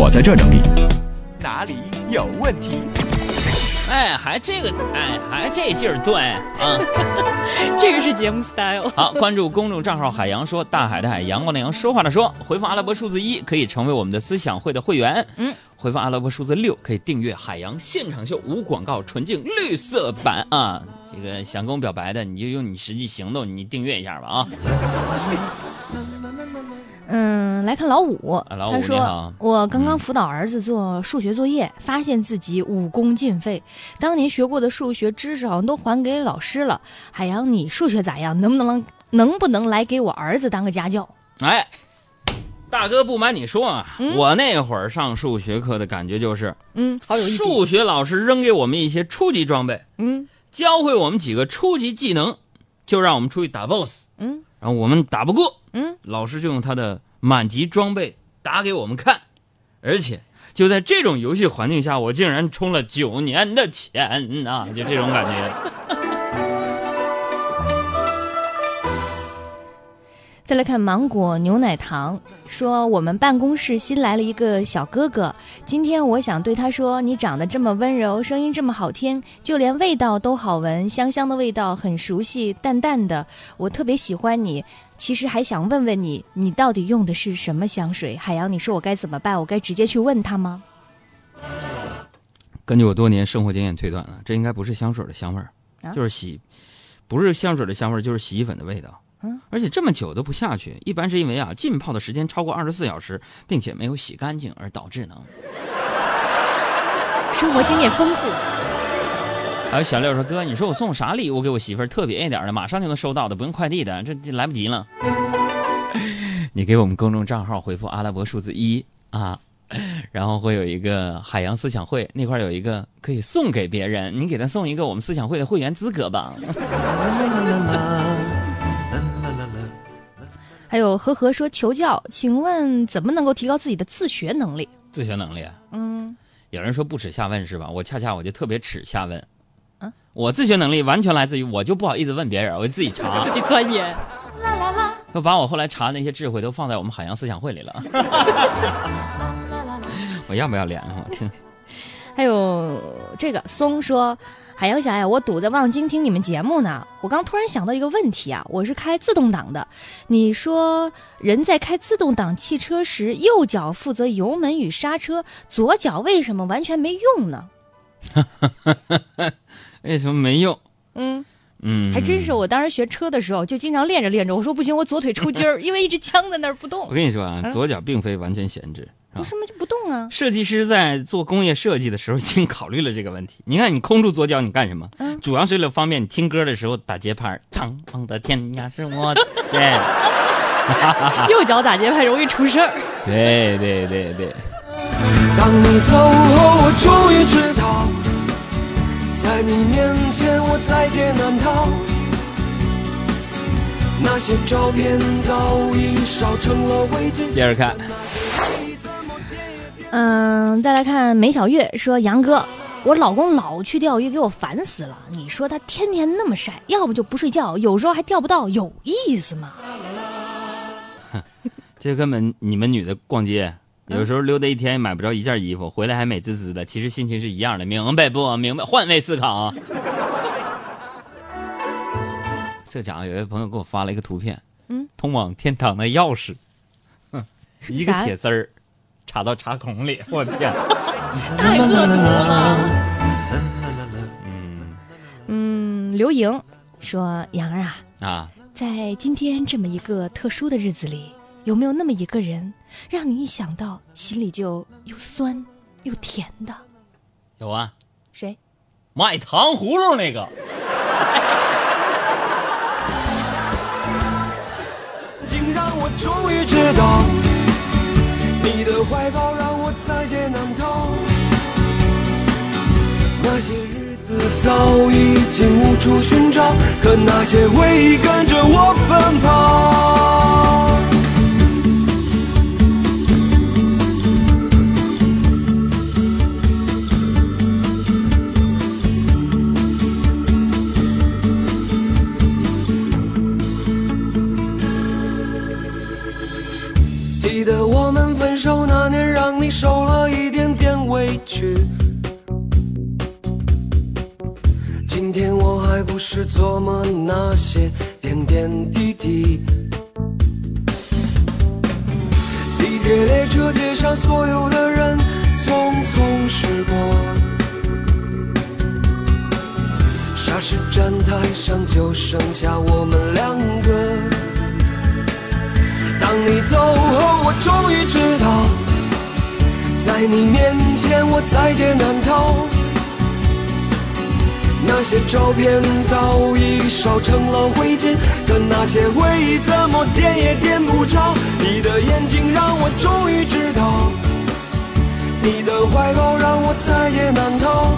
我在这整理。哪里有问题？哎，还这个，哎，还这劲儿对啊！这个是节目 style。好，关注公众账号“海洋说”，大海的海，阳光的阳，说话的说，回复阿拉伯数字一可以成为我们的思想会的会员。嗯，回复阿拉伯数字六可以订阅《海洋现场秀》无广告纯净绿色版啊！这个想跟我表白的，你就用你实际行动，你订阅一下吧啊！嗯，来看老五，啊老五他说你好我刚刚辅导儿子做数学作业，发现自己武功尽废，当年学过的数学知识好像都还给老师了。海洋，你数学咋样？能不能能不能来给我儿子当个家教？哎，大哥，不瞒你说啊，嗯我那会儿上数学课的感觉就是，嗯，好有数学老师扔给我们一些初级装备，嗯教会我们几个初级技能，就让我们出去打 BOSS。嗯然后我们打不过，嗯，老师就用他的满级装备打给我们看，而且就在这种游戏环境下，我竟然充了九年的钱啊！就这种感觉。再来看芒果牛奶糖，说我们办公室新来了一个小哥哥，今天我想对他说，你长得这么温柔，声音这么好听，就连味道都好闻，香香的味道很熟悉，淡淡的，我特别喜欢你。其实还想问问你，你到底用的是什么香水？海洋，你说我该怎么办？我该直接去问他吗？根据我多年生活经验推断啊，这应该不是香水的香味儿，啊就是洗，不是香水的香味儿，就是洗衣粉的味道。嗯，而且这么久都不下去，一般是因为啊浸泡的时间超过二十四小时，并且没有洗干净而导致呢。生活经验丰富，还有小六说：“哥，你说我送啥礼物给我媳妇儿特别一点的，马上就能收到的，不用快递的，这这来不及了。”你给我们公众账号回复阿拉伯数字一啊，然后会有一个海洋思想会那块有一个可以送给别人，你给他送一个我们思想会的会员资格吧。还有和和说求教，请问怎么能够提高自己的自学能力？自学能力啊，嗯，有人说不耻下问是吧？我恰恰我就特别耻下问。嗯，我自学能力完全来自于我就不好意思问别人，我就自己查。自己钻研。就把我后来查的那些智慧都放在我们海洋思想会里了。我要不要脸啊？我天！还有这个松说，海洋侠呀，我堵在望京听你们节目呢。我刚突然想到一个问题啊，我是开自动挡的，你说人在开自动挡汽车时，右脚负责油门与刹车，左脚为什么完全没用呢？为什么没用？嗯，嗯，还真是。我当时学车的时候，就经常练着练着，我说不行，我左腿抽筋儿，因为一直僵在那儿不动我。跟你说啊，嗯左脚并非完全闲置。啊为什么就不动啊？设计师在做工业设计的时候已经考虑了这个问题。你看，你空住左脚，你干什么？嗯主要是为了方便你听歌的时候打节拍。苍茫的天涯是我的。对，右脚打节拍容易出事儿。对对对对。当你走后，我终于知道，在你面前我在劫难逃。那些照片早已烧成了灰烬。接着看，嗯，再来看梅小月说：“杨哥，我老公老去钓鱼，给我烦死了。你说他天天那么晒，要不就不睡觉，有时候还钓不到，有意思吗？这根本你们女的逛街，有时候溜达一天也买不着一件衣服，回来还美滋滋的，其实心情是一样的，明白不？明白？换位思考啊。这家伙有一个朋友给我发了一个图片，嗯，通往天堂的钥匙，哼，一个铁丝儿插到插孔里，我天，太恶毒了。嗯嗯，刘莹说：“杨儿啊，啊，在今天这么一个特殊的日子里，有没有那么一个人，让你一想到心里就又酸又甜的？有啊，谁？卖糖葫芦那个，竟让我终于知道，你的怀抱让我在劫难逃。那些日子早已经无处寻找，可那些回忆跟着我奔跑。得我们分手那年，让你受了一点点委屈。今天我还不是琢磨那些点点滴滴。地铁列车街上所有的人匆匆驶过，霎时站台上就剩下我们两个。当你走后，我终于知道，在你面前我在劫难逃。那些照片早已烧成了灰烬，可那些回忆怎么点也点不着。你的眼睛让我终于知道，你的怀抱让我在劫难逃。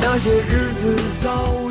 那些日子早已。